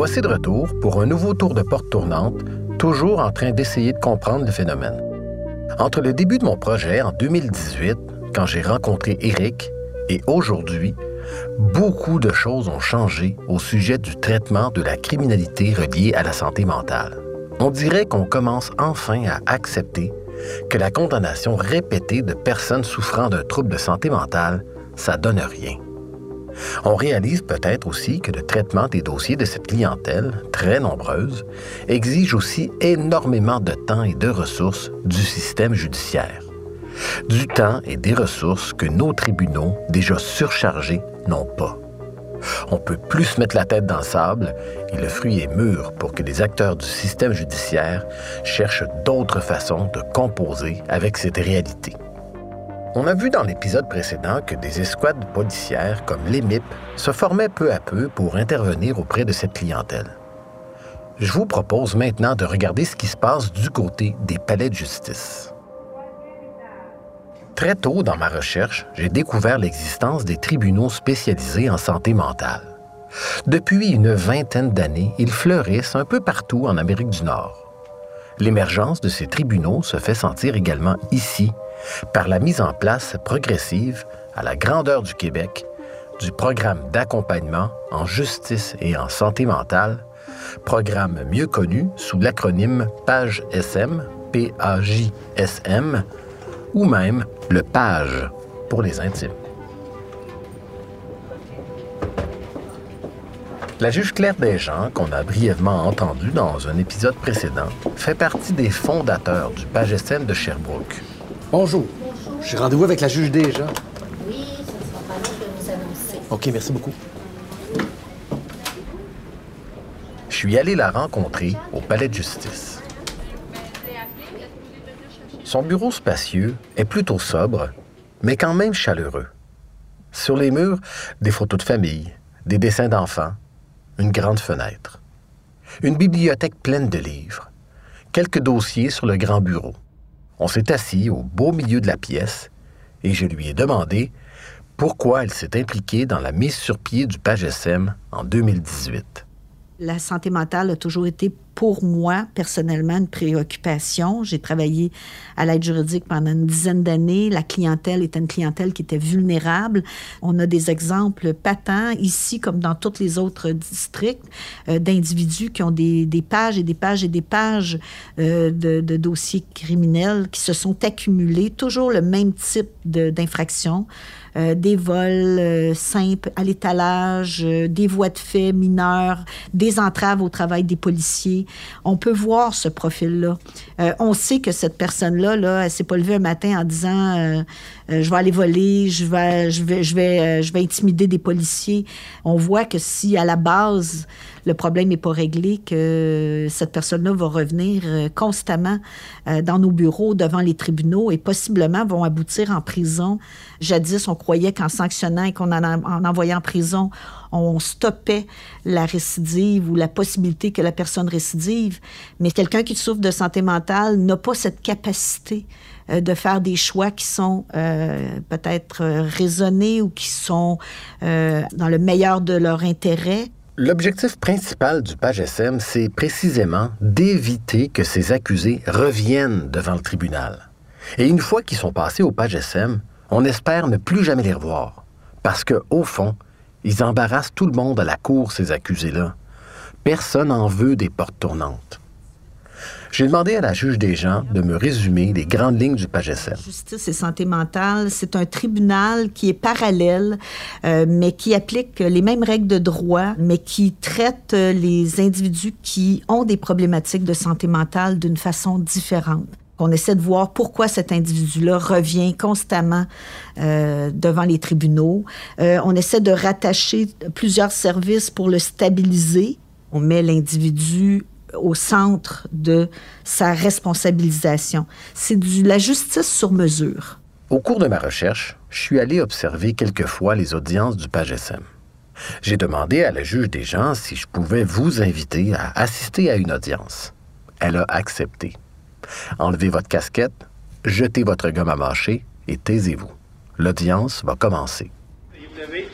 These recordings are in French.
Voici de retour pour un nouveau tour de porte tournante, toujours en train d'essayer de comprendre le phénomène. Entre le début de mon projet en 2018, quand j'ai rencontré Eric, et aujourd'hui, beaucoup de choses ont changé au sujet du traitement de la criminalité reliée à la santé mentale. On dirait qu'on commence enfin à accepter que la condamnation répétée de personnes souffrant d'un trouble de santé mentale, ça donne rien. On réalise peut-être aussi que le traitement des dossiers de cette clientèle, très nombreuse, exige aussi énormément de temps et de ressources du système judiciaire. Du temps et des ressources que nos tribunaux, déjà surchargés, n'ont pas. On peut plus mettre la tête dans le sable et le fruit est mûr pour que les acteurs du système judiciaire cherchent d'autres façons de composer avec cette réalité. On a vu dans l'épisode précédent que des escouades policières comme l'EMIP se formaient peu à peu pour intervenir auprès de cette clientèle. Je vous propose maintenant de regarder ce qui se passe du côté des palais de justice. Très tôt dans ma recherche, j'ai découvert l'existence des tribunaux spécialisés en santé mentale. Depuis une vingtaine d'années, ils fleurissent un peu partout en Amérique du Nord. L'émergence de ces tribunaux se fait sentir également ici, par la mise en place progressive, à la grandeur du Québec, du programme d'accompagnement en justice et en santé mentale, programme mieux connu sous l'acronyme PAGE-SM, P-A-J-S-M, ou même le PAGE pour les intimes. La juge Claire Desjans, qu'on a brièvement entendue dans un épisode précédent, fait partie des fondateurs du PAGESM de Sherbrooke, Bonjour. J'ai rendez-vous avec la juge déjà. Oui, ce sera pas long, je vais vous annoncer. OK, merci beaucoup. Je suis allé la rencontrer au palais de justice. Son bureau spacieux est plutôt sobre, mais quand même chaleureux. Sur les murs, des photos de famille, des dessins d'enfants, une grande fenêtre. Une bibliothèque pleine de livres, quelques dossiers sur le grand bureau. On s'est assis au beau milieu de la pièce et je lui ai demandé pourquoi elle s'est impliquée dans la mise sur pied du PAGSM en 2018. La santé mentale a toujours été pour moi, personnellement, une préoccupation. J'ai travaillé à l'aide juridique pendant une dizaine d'années. La clientèle était une clientèle qui était vulnérable. On a des exemples patents ici, comme dans tous les autres districts, euh, d'individus qui ont des, pages et des pages et des pages euh, de, de, dossiers criminels qui se sont accumulés, toujours le même type d'infraction. Euh, des vols euh, simples à l'étalage, euh, des voies de fait mineurs, des entraves au travail des policiers. On peut voir ce profil-là. on sait que cette personne-là, là, elle s'est pas levée un matin en disant je vais aller voler, je vais, je vais, je vais, je vais intimider des policiers. On voit que si à la base le problème n'est pas réglé, que cette personne-là va revenir constamment dans nos bureaux, devant les tribunaux et possiblement vont aboutir en prison. Jadis, on croyait qu'en sanctionnant et qu'on en, en envoyant en prison, on stoppait la récidive ou la possibilité que la personne récidive. Mais quelqu'un qui souffre de santé mentale n'a pas cette capacité euh, de faire des choix qui sont euh, peut-être euh, raisonnés ou qui sont dans le meilleur de leur intérêt. L'objectif principal du PAGSM, c'est précisément d'éviter que ces accusés reviennent devant le tribunal. Et une fois qu'ils sont passés au PAGSM, on espère ne plus jamais les revoir, parce que, au fond, ils embarrassent tout le monde à la cour, ces accusés-là. Personne n'en veut des portes tournantes. J'ai demandé à la juge des gens de me résumer les grandes lignes du PAGSM. Justice et santé mentale, c'est un tribunal qui est parallèle, euh, mais qui applique les mêmes règles de droit, mais qui traite les individus qui ont des problématiques de santé mentale d'une façon différente. On essaie de voir pourquoi cet individu-là revient constamment euh, devant les tribunaux. Euh, on essaie de rattacher plusieurs services pour le stabiliser. On met l'individu au centre de sa responsabilisation. C'est de la justice sur mesure. Au cours de ma recherche, je suis allé observer quelquefois les audiences du PAGSM. J'ai demandé à la juge des gens si je pouvais vous inviter à assister à une audience. Elle a accepté. Enlevez votre casquette, jetez votre gomme à mâcher et taisez-vous. L'audience va commencer. Vous avez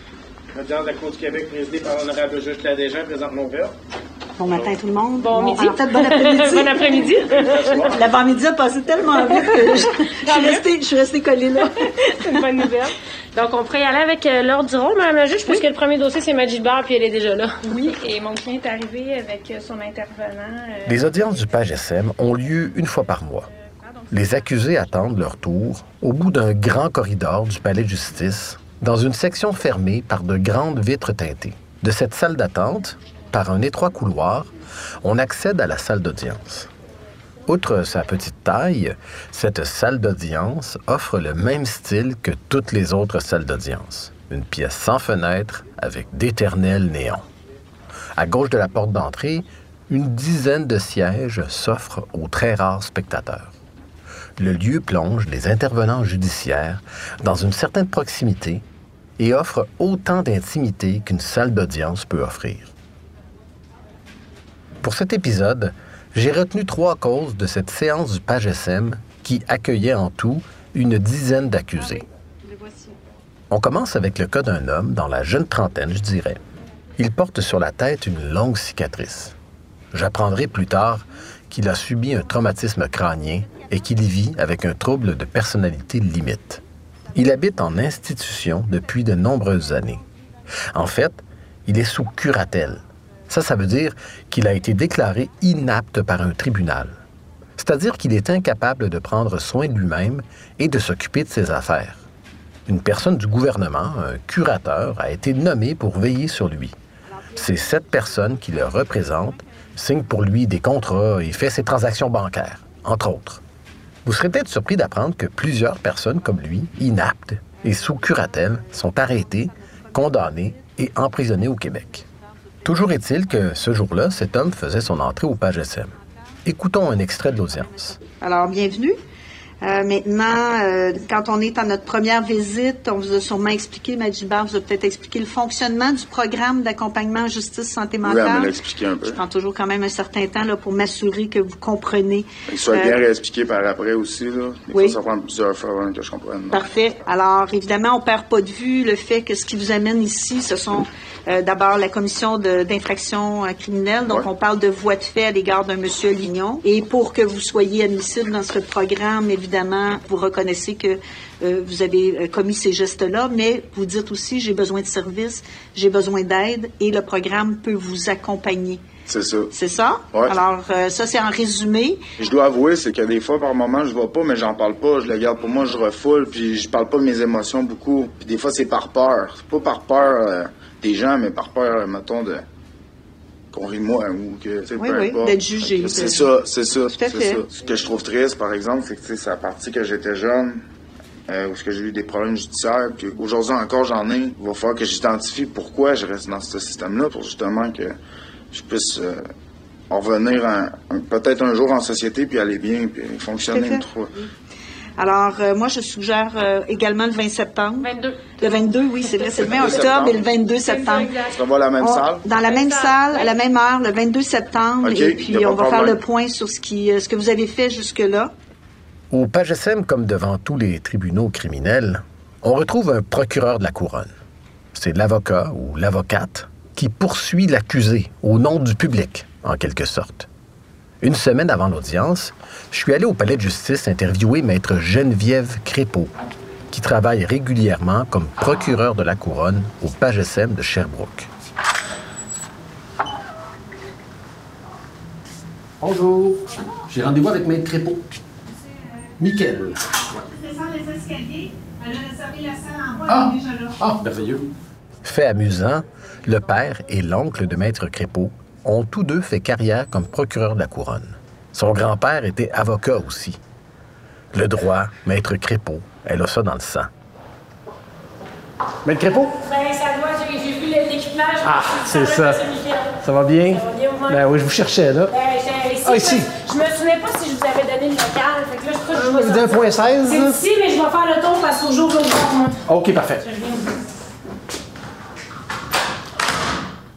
l'audience de la Cour du Québec présidée par l'honorable juge Claude Desjans présente mon verre. Bon matin tout le monde. Bon midi. Bon après-midi. bon après-midi. L'avant-midi a passé tellement vite que je, je suis restée, je suis restée collée là. C'est une bonne nouvelle. Donc, on pourrait y aller avec euh, l'ordre du rôle, Madame la juge, puisque le premier dossier, c'est Majid Bar, puis elle est déjà là. Oui, et mon client est arrivé avec euh, son intervenant. euh, Les audiences du page SM ont lieu une fois par mois. Les accusés attendent leur tour au bout d'un grand corridor du palais de justice, dans une section fermée par de grandes vitres teintées. De cette salle d'attente, par un étroit couloir, on accède à la salle d'audience. Outre sa petite taille, cette salle d'audience offre le même style que toutes les autres salles d'audience. Une pièce sans fenêtre avec d'éternels néons. À gauche de la porte d'entrée, une dizaine de sièges s'offrent aux très rares spectateurs. Le lieu plonge les intervenants judiciaires dans une certaine proximité et offre autant d'intimité qu'une salle d'audience peut offrir. Pour cet épisode, j'ai retenu trois causes de cette séance du Page SM qui accueillait en tout une dizaine d'accusés. On commence avec le cas d'un homme dans la jeune trentaine, je dirais. Il porte sur la tête une longue cicatrice. J'apprendrai plus tard qu'il a subi un traumatisme crânien et qu'il y vit avec un trouble de personnalité limite. Il habite en institution depuis de nombreuses années. En fait, il est sous curatelle. Ça, ça veut dire qu'il a été déclaré inapte par un tribunal. C'est-à-dire qu'il est incapable de prendre soin de lui-même et de s'occuper de ses affaires. Une personne du gouvernement, un curateur, a été nommé pour veiller sur lui. C'est cette personne qui le représente, signe pour lui des contrats et fait ses transactions bancaires, entre autres. Vous serez peut-être surpris d'apprendre que plusieurs personnes comme lui, inaptes et sous curatelle, sont arrêtées, condamnées et emprisonnées au Québec. Toujours est-il que ce jour-là, cet homme faisait son entrée au Page SM. Écoutons un extrait de l'audience. Alors, bienvenue. Euh, maintenant, euh, quand on est à notre première visite, on vous a sûrement expliqué, Majibar vous a peut-être expliqué le fonctionnement du programme d'accompagnement en justice santé Oui, mentale. l'a expliqué un peu. Je prends toujours quand même un certain temps là, pour m'assurer que vous comprenez. Il soit Euh, bien réexpliqué par après aussi. Là. Des oui. fois, ça prend plusieurs fois avant que je comprenne. Parfait. Alors, évidemment, on perd pas de vue le fait que ce qui vous amène ici, ce sont euh, d'abord la commission d'infraction euh, criminelle. Donc, Ouais. on parle de voie de fait à l'égard d'un monsieur Lignon. Et pour que vous soyez admissible dans ce programme, évidemment, vous reconnaissez que euh, vous avez euh, commis ces gestes-là, mais vous dites aussi, j'ai besoin de services, j'ai besoin d'aide, et le programme peut vous accompagner. C'est ça. C'est ça? Ouais. Alors, euh, ça, c'est en résumé. Je dois avouer, c'est que des fois, par moment, je vois pas, mais j'en parle pas. Je le garde pour moi, je refoule, puis je parle pas de mes émotions beaucoup. Puis des fois, c'est par peur. C'est pas par peur euh, des gens, mais par peur, mettons, de qu'on rit ou que, tu sais, Oui, peu oui, importe. d'être jugé. C'est ça, c'est ça, c'est ça. Ce que je trouve triste, par exemple, c'est que, tu sais, c'est à partir que j'étais jeune, euh, où est-ce que j'ai eu des problèmes judiciaires, puis aujourd'hui encore, j'en ai. Il va falloir que j'identifie pourquoi je reste dans ce système-là, pour justement que je puisse euh, en revenir peut-être un jour en société, puis aller bien, puis fonctionner. Alors, euh, moi, je suggère euh, également le 20 septembre. 22. Le 22, oui, c'est vrai, c'est le 20 22 octobre et le septembre. 22 septembre. On se revoit à la même On- salle. Dans la même salle, à la même heure, le 22 septembre. Et puis, on va faire le point sur ce, qui, euh, ce que vous avez fait jusque-là. Au Page SM, comme devant tous les tribunaux criminels, on retrouve un procureur de la couronne. C'est l'avocat ou l'avocate qui poursuit l'accusé au nom du public, en quelque sorte. Une semaine avant l'audience, je suis allé au palais de justice interviewer maître Geneviève Crépeau, qui travaille régulièrement comme procureur de la couronne au Page SM de Sherbrooke. Bonjour. J'ai rendez-vous avec Maître Crépeau. Mickaël. descend les escaliers. Elle a réservé la salle en bas, Ah! elle est déjà là. Ah, merveilleux. Fait amusant, le père et l'oncle de Maître Crépeau ont tous deux fait carrière comme procureur de la couronne. Son grand-père était avocat aussi. Le droit, Maître Crépeau, elle a ça dans le sang. Maître Crépeau? Ben, ça doit, j'ai vu l'équipement. Ah, c'est ça. Ça va bien? Ça va bien? Ben oui, je vous cherchais, là. Ben, j'ai- ici, Ah, ici. Je, me souvenais pas si je vous avais donné le local. Fait que là, je crois que je Vous vais un point 16? C'est ici, mais je vais faire le tour parce qu'au jour moi. OK, parfait. Je viens de-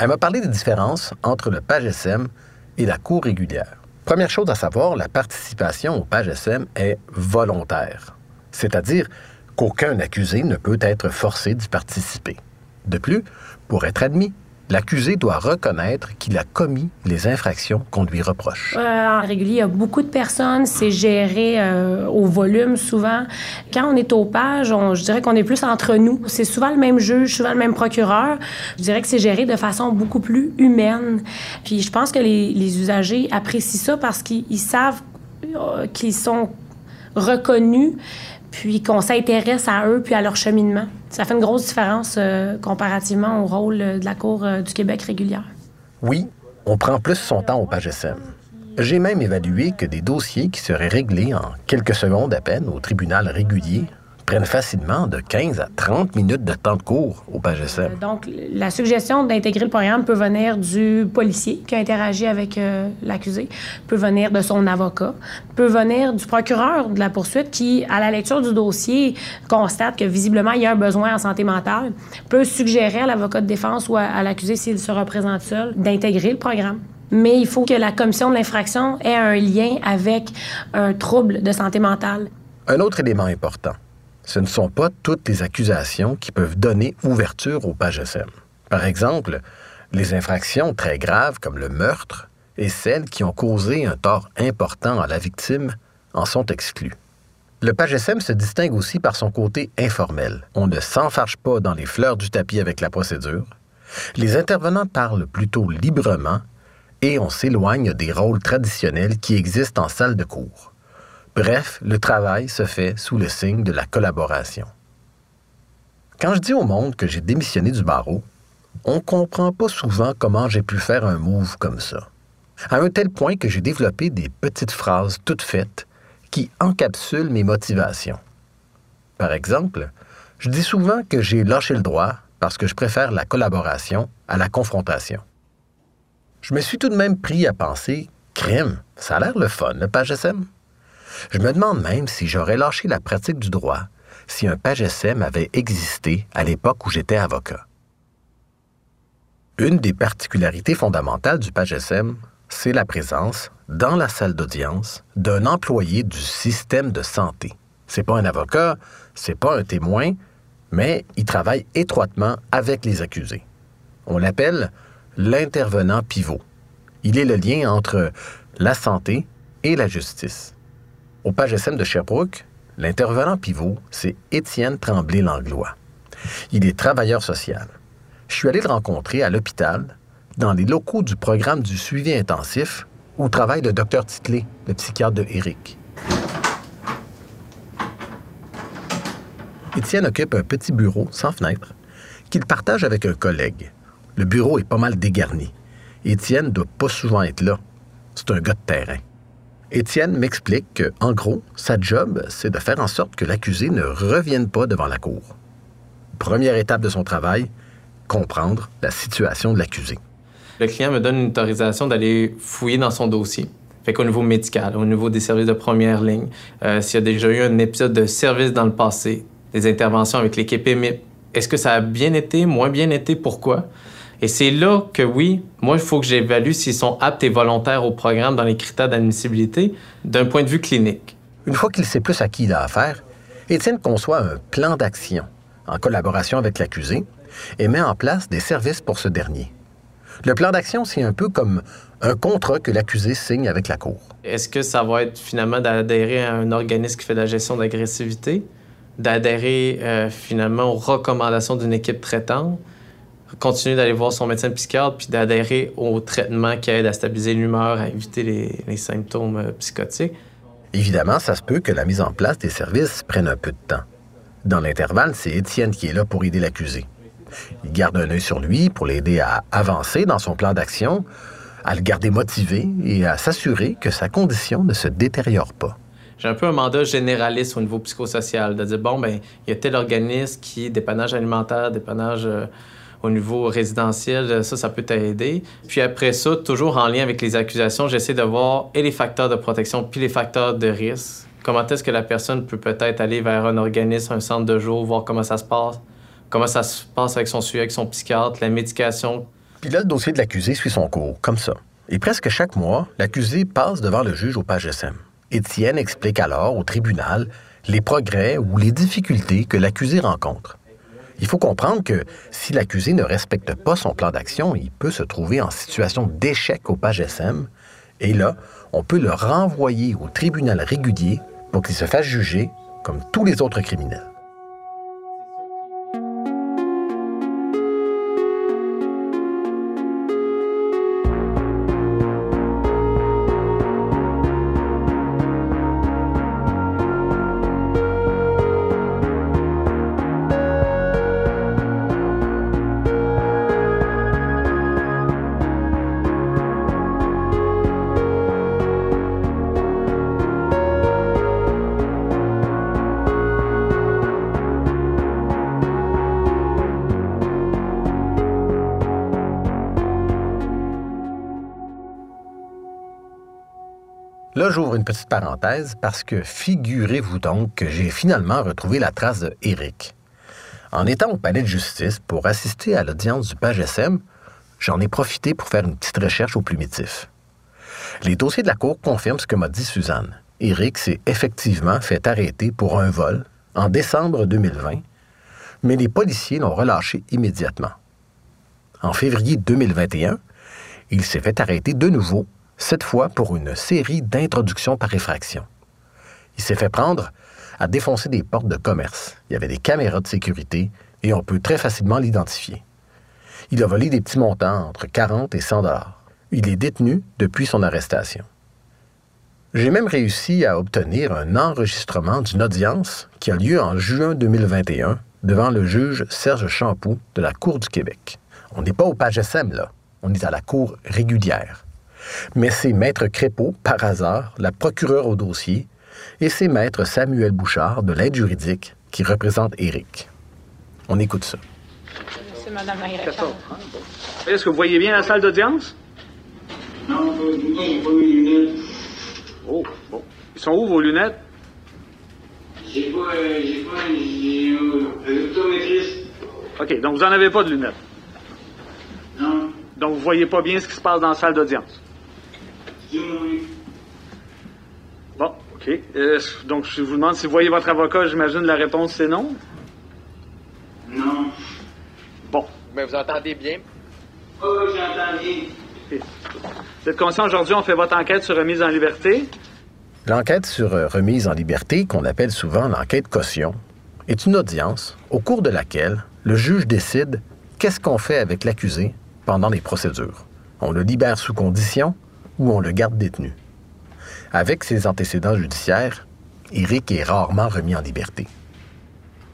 Elle m'a parlé des différences entre le page SM et la cour régulière. Première chose à savoir, la participation au page SM est volontaire. C'est-à-dire qu'aucun accusé ne peut être forcé d'y participer. De plus, pour être admis, l'accusé doit reconnaître qu'il a commis les infractions qu'on lui reproche. Euh, en régulier, il y a beaucoup de personnes, c'est géré euh, au volume souvent. Quand on est au page, on, je dirais qu'on est plus entre nous. C'est souvent le même juge, souvent le même procureur. Je dirais que c'est géré de façon beaucoup plus humaine. Puis je pense que les, les usagers apprécient ça parce qu'ils savent euh, qu'ils sont reconnus puis qu'on s'intéresse à eux puis à leur cheminement. Ça fait une grosse différence euh, comparativement au rôle euh, de la Cour euh, du Québec régulière. Oui, on prend plus son temps au PAGSM. J'ai même évalué que des dossiers qui seraient réglés en quelques secondes à peine au tribunal régulier prennent facilement de 15 à 30 minutes de temps de cours au PAGSM. Donc, la suggestion d'intégrer le programme peut venir du policier qui a interagi avec euh, l'accusé, peut venir de son avocat, peut venir du procureur de la poursuite qui, à la lecture du dossier, constate que visiblement il y a un besoin en santé mentale, peut suggérer à l'avocat de défense ou à, à l'accusé, s'il se représente seul, d'intégrer le programme. Mais il faut que la commission de l'infraction ait un lien avec un trouble de santé mentale. Un autre élément important, ce ne sont pas toutes les accusations qui peuvent donner ouverture au PAGSM. Par exemple, les infractions très graves comme le meurtre et celles qui ont causé un tort important à la victime en sont exclues. Le PAGSM se distingue aussi par son côté informel. On ne s'enfarge pas dans les fleurs du tapis avec la procédure. Les intervenants parlent plutôt librement et on s'éloigne des rôles traditionnels qui existent en salle de cours. Bref, le travail se fait sous le signe de la collaboration. Quand je dis au monde que j'ai démissionné du barreau, on comprend pas souvent comment j'ai pu faire un move comme ça. À un tel point que j'ai développé des petites phrases toutes faites qui encapsulent mes motivations. Par exemple, je dis souvent que j'ai lâché le droit parce que je préfère la collaboration à la confrontation. Je me suis tout de même pris à penser crime, ça a l'air le fun, le PAGSM. Je me demande même si j'aurais lâché la pratique du droit si un PAGSM avait existé à l'époque où j'étais avocat. Une des particularités fondamentales du PAGSM, c'est la présence, dans la salle d'audience, d'un employé du système de santé. C'est pas un avocat, c'est pas un témoin, mais il travaille étroitement avec les accusés. On l'appelle l'intervenant pivot. Il est le lien entre la santé et la justice. Au PAGSM de Sherbrooke, l'intervenant pivot, c'est Étienne Tremblay-Langlois. Il est travailleur social. Je suis allé le rencontrer à l'hôpital, dans les locaux du programme du suivi intensif, où travaille le docteur Titley, le psychiatre de Eric. Étienne occupe un petit bureau sans fenêtre qu'il partage avec un collègue. Le bureau est pas mal dégarni. Étienne ne doit pas souvent être là. C'est un gars de terrain. Étienne m'explique que, en gros, sa job, c'est de faire en sorte que l'accusé ne revienne pas devant la cour. Première étape de son travail, comprendre la situation de l'accusé. Le client me donne une autorisation d'aller fouiller dans son dossier. Fait qu'au niveau médical, au niveau des services de première ligne, euh, s'il y a déjà eu un épisode de service dans le passé, des interventions avec l'équipe EMIP, est-ce que ça a bien été, moins bien été, pourquoi? Et c'est là que oui, moi, il faut que j'évalue s'ils sont aptes et volontaires au programme dans les critères d'admissibilité d'un point de vue clinique. Une fois qu'il sait plus à qui il a affaire, Étienne conçoit un plan d'action en collaboration avec l'accusé et met en place des services pour ce dernier. Le plan d'action, c'est un peu comme un contrat que l'accusé signe avec la Cour. Est-ce que ça va être finalement d'adhérer à un organisme qui fait de la gestion d'agressivité, d'adhérer euh, finalement aux recommandations d'une équipe traitante, continuer d'aller voir son médecin psychiatre, puis d'adhérer au traitement qui aide à stabiliser l'humeur, à éviter les, les symptômes euh, psychotiques? Évidemment, ça se peut que la mise en place des services prenne un peu de temps. Dans l'intervalle, c'est Étienne qui est là pour aider l'accusé. Il garde un œil sur lui pour l'aider à avancer dans son plan d'action, à le garder motivé et à s'assurer que sa condition ne se détériore pas. J'ai un peu un mandat généraliste au niveau psychosocial, de dire, bon, ben il y a tel organisme qui, dépannage alimentaire, dépannage euh, au niveau résidentiel, ça, ça peut t'aider. Puis après ça, toujours en lien avec les accusations, j'essaie de voir et les facteurs de protection puis les facteurs de risque. Comment est-ce que la personne peut peut-être aller vers un organisme, un centre de jour, voir comment ça se passe, comment ça se passe avec son suivi, avec son psychiatre, la médication. Puis là, le dossier de l'accusé suit son cours, comme ça. Et presque chaque mois, l'accusé passe devant le juge au PAGSM. Étienne explique alors au tribunal les progrès ou les difficultés que l'accusé rencontre. Il faut comprendre que si l'accusé ne respecte pas son plan d'action, il peut se trouver en situation d'échec au page SM, et là, on peut le renvoyer au tribunal régulier pour qu'il se fasse juger comme tous les autres criminels. J'ouvre une petite parenthèse parce que figurez-vous donc que j'ai finalement retrouvé la trace de. En étant au palais de justice pour assister à l'audience du page SM, j'en ai profité pour faire une petite recherche au plumitif. Les dossiers de la Cour confirment ce que m'a dit Suzanne. Eric s'est effectivement fait arrêter pour un vol en décembre 2020, mais les policiers l'ont relâché immédiatement. En février 2021, il s'est fait arrêter de nouveau cette fois pour une série d'introductions par effraction. Il s'est fait prendre à défoncer des portes de commerce. Il y avait des caméras de sécurité et on peut très facilement l'identifier. Il a volé des petits montants entre 40 et 100 dollars. Il est détenu depuis son arrestation. J'ai même réussi à obtenir un enregistrement d'une audience qui a lieu en juin 2021 devant le juge Serge Champoux de la Cour du Québec. On n'est pas au page SM, là. On est à la Cour régulière. Mais c'est Maître Crépeau, par hasard, la procureure au dossier, et c'est Maître Samuel Bouchard de l'aide juridique qui représente Éric. On écoute ça. C'est Mme Est-ce que vous voyez bien la salle d'audience? Non, j'ai pas mes lunettes. Oh, bon. Ils sont où vos lunettes? J'ai pas, euh, j'ai pas, j'ai un optométriste. OK, donc vous n'en avez pas de lunettes? Non, Donc vous voyez pas bien ce qui se passe dans la salle d'audience? Bon, OK. Euh, donc je vous demande si vous voyez votre avocat, j'imagine la réponse c'est non? Non. Bon. Mais vous entendez bien? Oh, j'entends bien. Vous êtes conscient aujourd'hui, on fait votre enquête sur remise en liberté? L'enquête sur euh, remise en liberté, qu'on appelle souvent l'enquête caution, est une audience au cours de laquelle le juge décide qu'est-ce qu'on fait avec l'accusé pendant les procédures. On le libère sous condition ou on le garde détenu. Avec ses antécédents judiciaires, Éric est rarement remis en liberté.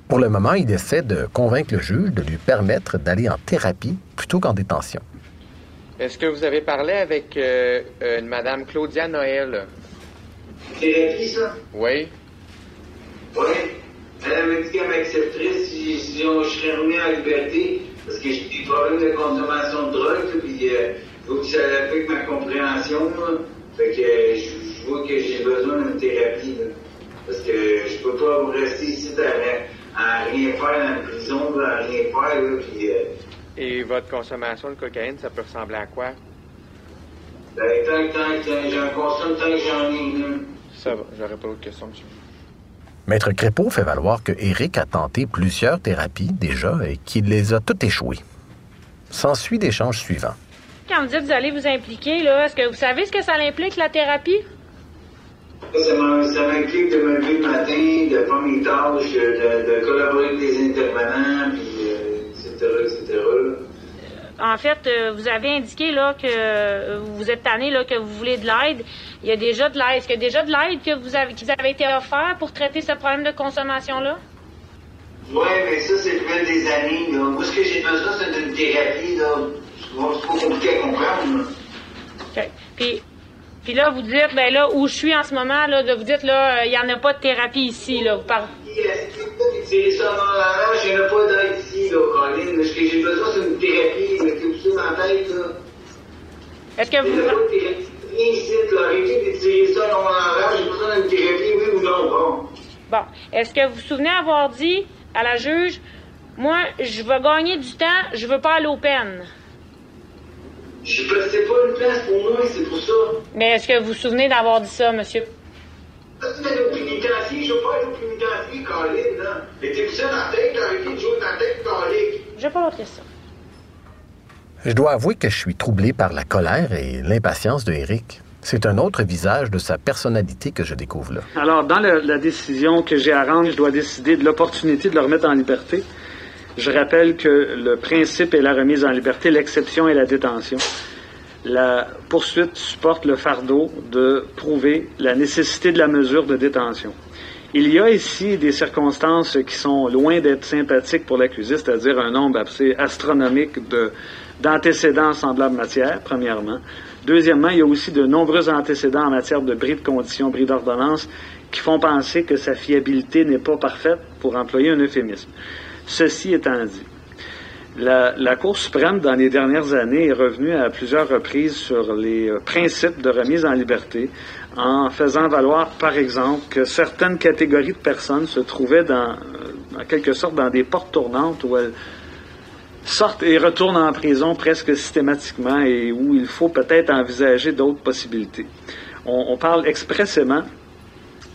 Pour le moment, il essaie de convaincre le juge de lui permettre d'aller en thérapie plutôt qu'en détention. Est-ce que vous avez parlé avec euh, euh, une Madame Claudia Noël? Thérapie, ça? Oui. Oui. Elle m'a dit qu'elle m'accepterait si, si on, je serais remis en liberté parce que j'ai des problèmes de consommation de drogue, puis euh, que ça affecte ma compréhension. là. Fait que je, je vois que j'ai besoin d'une thérapie. là. Parce que je peux pas rester ici à, à rien faire dans la prison, à rien faire. Là, puis, euh, Et votre consommation de cocaïne, ça peut ressembler à quoi? ben, tant, tant que j'en consomme, tant que j'en ai. Là. Ça va, j'aurais pas d'autres questions, monsieur. Maître Crépeau fait valoir que Éric a tenté plusieurs thérapies déjà et qu'il les a toutes échouées. S'ensuit l'échange suivant. Quand vous dites que vous allez vous impliquer, là, est-ce que vous savez ce que ça implique, la thérapie? Ça m'implique de me lever le matin, de faire mes tâches, de, de collaborer avec des intervenants, puis euh, etc., etc. là. En fait, euh, vous avez indiqué là que euh, vous êtes tanné là que vous voulez de l'aide. Il y a déjà de l'aide. Est-ce qu'il y a déjà de l'aide que vous avez qui vous avez été offert pour traiter ce problème de consommation là? Ouais, mais ça, c'est fait des années. Là. Moi, ce que j'ai besoin, c'est d'une thérapie. là. C'est pas compliqué à comprendre. Puis, puis là, vous dites, ben là, où je suis en ce moment, là, de vous dites, là, euh, il n'y en a pas de thérapie ici, là. Vous parlez. Ça pas d'aide ici, là, Colin. Ce que j'ai besoin, c'est une thérapie. Tête, là. Est-ce que vous. a pas de thérapie. Viens ici, là. Arrêtez de tirer ça dans la rage. J'ai besoin d'une thérapie, oui ou non? Bon. Bon. Est-ce que vous vous souvenez avoir dit à la juge, moi, je veux gagner du temps, je veux pas aller aux peines. Je c'est pas une place pour moi, c'est pour ça. Mais est-ce que vous vous souvenez d'avoir dit ça, monsieur? Que t'es au pénitencier, je veux pas aller au pénitencier, Colin, là. Mais t'es ça dans la tête, arrêtez de jouer dans la tête, Colin. J'ai pas d'autres questions. Je dois avouer que je suis troublé par la colère et l'impatience de Eric. C'est un autre visage de sa personnalité que je découvre là. Alors, dans la, la décision que j'ai à rendre, je dois décider de l'opportunité de le remettre en liberté. Je rappelle que le principe est la remise en liberté, l'exception est la détention. La poursuite supporte le fardeau de prouver la nécessité de la mesure de détention. Il y a ici des circonstances qui sont loin d'être sympathiques pour l'accusé, c'est-à-dire un nombre assez astronomique de, d'antécédents en semblable matière, premièrement. Deuxièmement, il y a aussi de nombreux antécédents en matière de bris de conditions, bris d'ordonnance, qui font penser que sa fiabilité n'est pas parfaite, pour employer un euphémisme. Ceci étant dit, la, Cour suprême, dans les dernières années, est revenue à plusieurs reprises sur les euh, principes de remise en liberté en faisant valoir, par exemple, que certaines catégories de personnes se trouvaient euh, en quelque sorte dans des portes tournantes où elles sortent et retournent en prison presque systématiquement et où il faut peut-être envisager d'autres possibilités. On parle expressément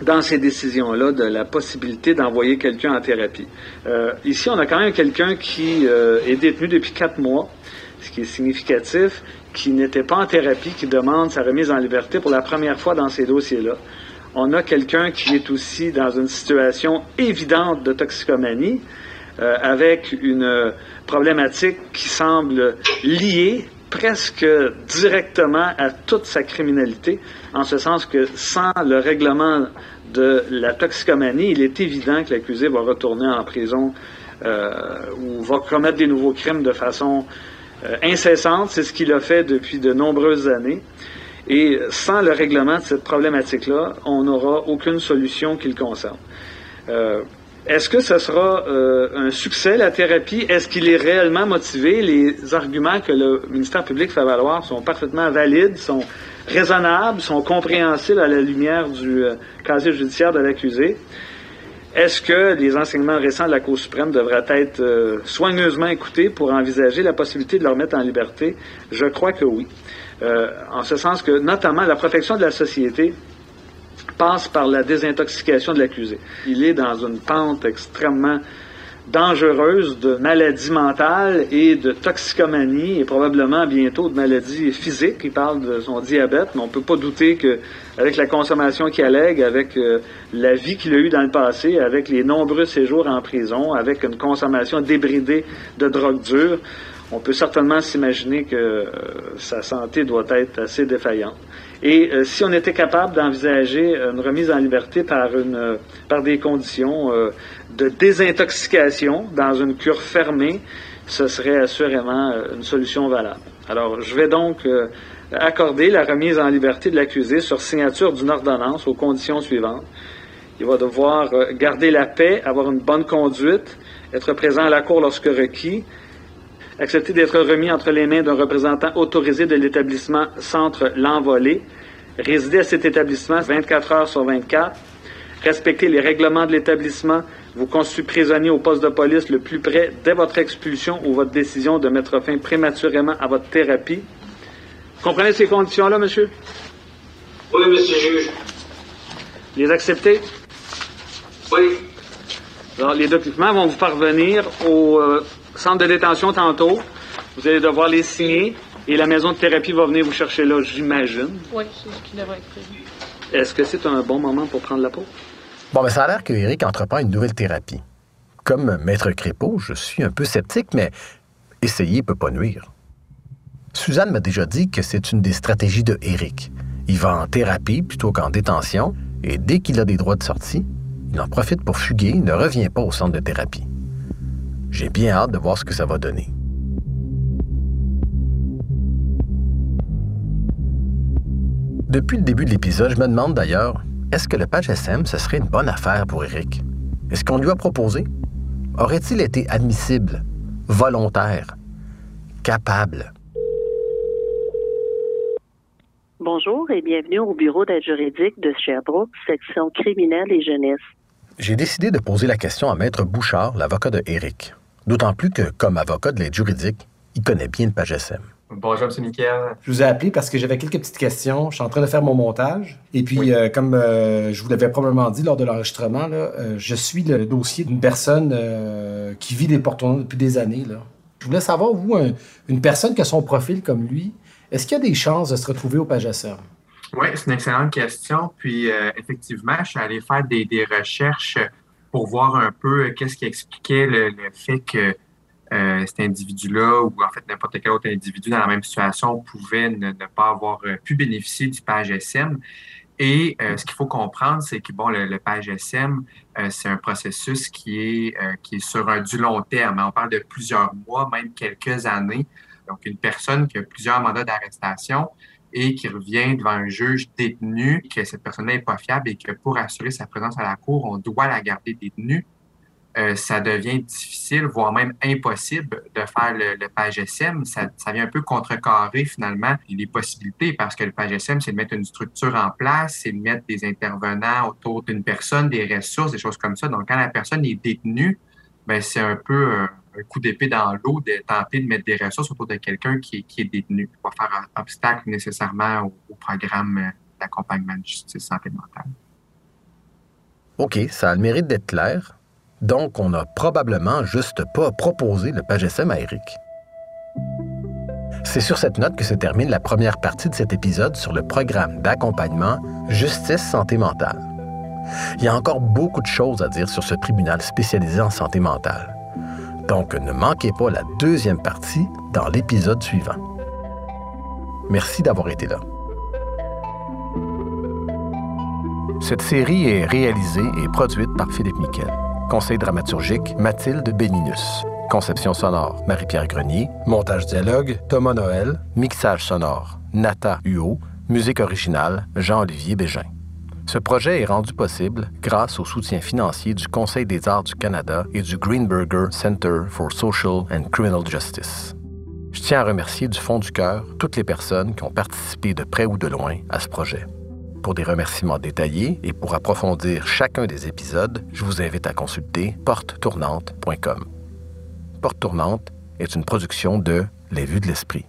dans ces décisions-là de la possibilité d'envoyer quelqu'un en thérapie. Euh, ici, on a quand même quelqu'un qui euh, est détenu depuis quatre mois, ce qui est significatif, qui n'était pas en thérapie, qui demande sa remise en liberté pour la première fois dans ces dossiers-là. On a quelqu'un qui est aussi dans une situation évidente de toxicomanie, euh, avec une problématique qui semble liée presque directement à toute sa criminalité, en ce sens que sans le règlement de la toxicomanie, il est évident que l'accusé va retourner en prison euh, ou va commettre des nouveaux crimes de façon euh, incessante. C'est ce qu'il a fait depuis de nombreuses années. Et sans le règlement de cette problématique-là, on n'aura aucune solution qui le concerne. Euh, est-ce que ce sera un succès, la thérapie? Est-ce qu'il est réellement motivé? Les arguments que le ministère public fait valoir sont parfaitement valides, raisonnables, sont compréhensibles à la lumière du euh, casier judiciaire de l'accusé. Est-ce que les enseignements récents de la Cour suprême devraient être euh, soigneusement écoutés pour envisager la possibilité de leur mettre en liberté? Je crois que oui. en ce sens que, notamment, la protection de la société passe par la désintoxication de l'accusé. Il est dans une pente extrêmement dangereuse de maladie mentale et de toxicomanie et probablement bientôt de maladie physique. Il parle de son diabète, mais on ne peut pas douter qu'avec la consommation qu'il allègue, avec euh, la vie qu'il a eue dans le passé, avec les nombreux séjours en prison, avec une consommation débridée de drogue dure, on peut certainement s'imaginer que euh, sa santé doit être assez défaillante. Et euh, si on était capable d'envisager une remise en liberté par, une, par des conditions de désintoxication dans une cure fermée, ce serait assurément une solution valable. Alors, je vais donc accorder la remise en liberté de l'accusé sur signature d'une ordonnance aux conditions suivantes. Il va devoir garder la paix, avoir une bonne conduite, être présent à la cour lorsque requis, accepter d'être remis entre les mains d'un représentant autorisé de l'établissement Centre L'Envolé, résider à cet établissement 24 heures sur 24, respecter les règlements de l'établissement, vous constituez prisonnier au poste de police le plus près dès votre expulsion ou votre décision de mettre fin prématurément à votre thérapie. Comprenez ces conditions-là, monsieur? Oui, monsieur le juge. Les accepter? Oui. Alors, les documents vont vous parvenir au euh, centre de détention tantôt. Vous allez devoir les signer et la maison de thérapie va venir vous chercher là, j'imagine. Oui, c'est ce qui devrait être prévu. Est-ce que c'est un bon moment pour prendre la pause? Bon, mais ça a l'air que Eric entreprend une nouvelle thérapie. Comme Maître Crépeau, je suis un peu sceptique, mais essayer peut pas nuire. Suzanne m'a déjà dit que c'est une des stratégies de Eric. Il va en thérapie plutôt qu'en détention, et dès qu'il a des droits de sortie, il en profite pour fuguer, ne revient pas au centre de thérapie. J'ai bien hâte de voir ce que ça va donner. Depuis le début de l'épisode, je me demande d'ailleurs, est-ce que le SM, ce serait une bonne affaire pour Eric? Est-ce qu'on lui a proposé? Aurait-il été admissible, volontaire, capable? Bonjour et bienvenue au bureau d'aide juridique de Sherbrooke, section criminelle et jeunesse. J'ai décidé de poser la question à Maître Bouchard, l'avocat de Eric. D'autant plus que, comme avocat de l'aide juridique, il connaît bien le page SM. Bonjour, M. Michael. Je vous ai appelé parce que j'avais quelques petites questions. Je suis en train de faire mon montage. Et puis, euh, comme euh, je vous l'avais probablement dit lors de l'enregistrement, euh, je suis le dossier d'une personne qui vit des porte depuis des années. Là. Je voulais savoir, vous, une personne qui a son profil comme lui, est-ce qu'il y a des chances de se retrouver au PAGSM? Oui, c'est une excellente question. Puis, effectivement, je suis allé faire des, recherches pour voir un peu qu'est-ce qui expliquait le fait que euh, cet individu-là ou en fait n'importe quel autre individu dans la même situation pouvait ne, pas avoir euh, pu bénéficier du page SM. Et euh, ce qu'il faut comprendre, c'est que bon, le, page SM, c'est un processus qui est, qui est sur un du long terme. On parle de plusieurs mois, même quelques années. Donc, une personne qui a plusieurs mandats d'arrestation et qui revient devant un juge détenu, que cette personne-là n'est pas fiable et que pour assurer sa présence à la cour, on doit la garder détenue euh, ça devient difficile, voire même impossible de faire le, le. Ça, vient un peu contrecarrer finalement les possibilités parce que le page SM, c'est de mettre une structure en place, c'est de mettre des intervenants autour d'une personne, des ressources, des choses comme ça. Donc, quand la personne est détenue, ben, c'est un peu euh, un coup d'épée dans l'eau de tenter de mettre des ressources autour de quelqu'un qui, qui, est détenu. Ça va faire un obstacle nécessairement au, au programme euh, d'accompagnement de justice santé mentale. OK, ça a le mérite d'être clair. Donc, on n'a probablement juste pas proposé le PAGSM à Eric. C'est sur cette note que se termine la première partie de cet épisode sur le programme d'accompagnement Justice Santé Mentale. Il y a encore beaucoup de choses à dire sur ce tribunal spécialisé en santé mentale. Donc, ne manquez pas la deuxième partie dans l'épisode suivant. Merci d'avoir été là. Cette série est réalisée et produite par Philippe Miquel. Conseil dramaturgique, Mathilde Béninus. Conception sonore, Marie-Pierre Grenier. Montage dialogue, Thomas Noël. Mixage sonore, Nata Huot. Musique originale, Jean-Olivier Bégin. Ce projet est rendu possible grâce au soutien financier du Conseil des arts du Canada et du Greenberger Center for Social and Criminal Justice. Je tiens à remercier du fond du cœur toutes les personnes qui ont participé de près ou de loin à ce projet. Pour des remerciements détaillés et pour approfondir chacun des épisodes, je vous invite à consulter porte-tournante.com. Porte Tournante est une production de Les Vues de l'Esprit.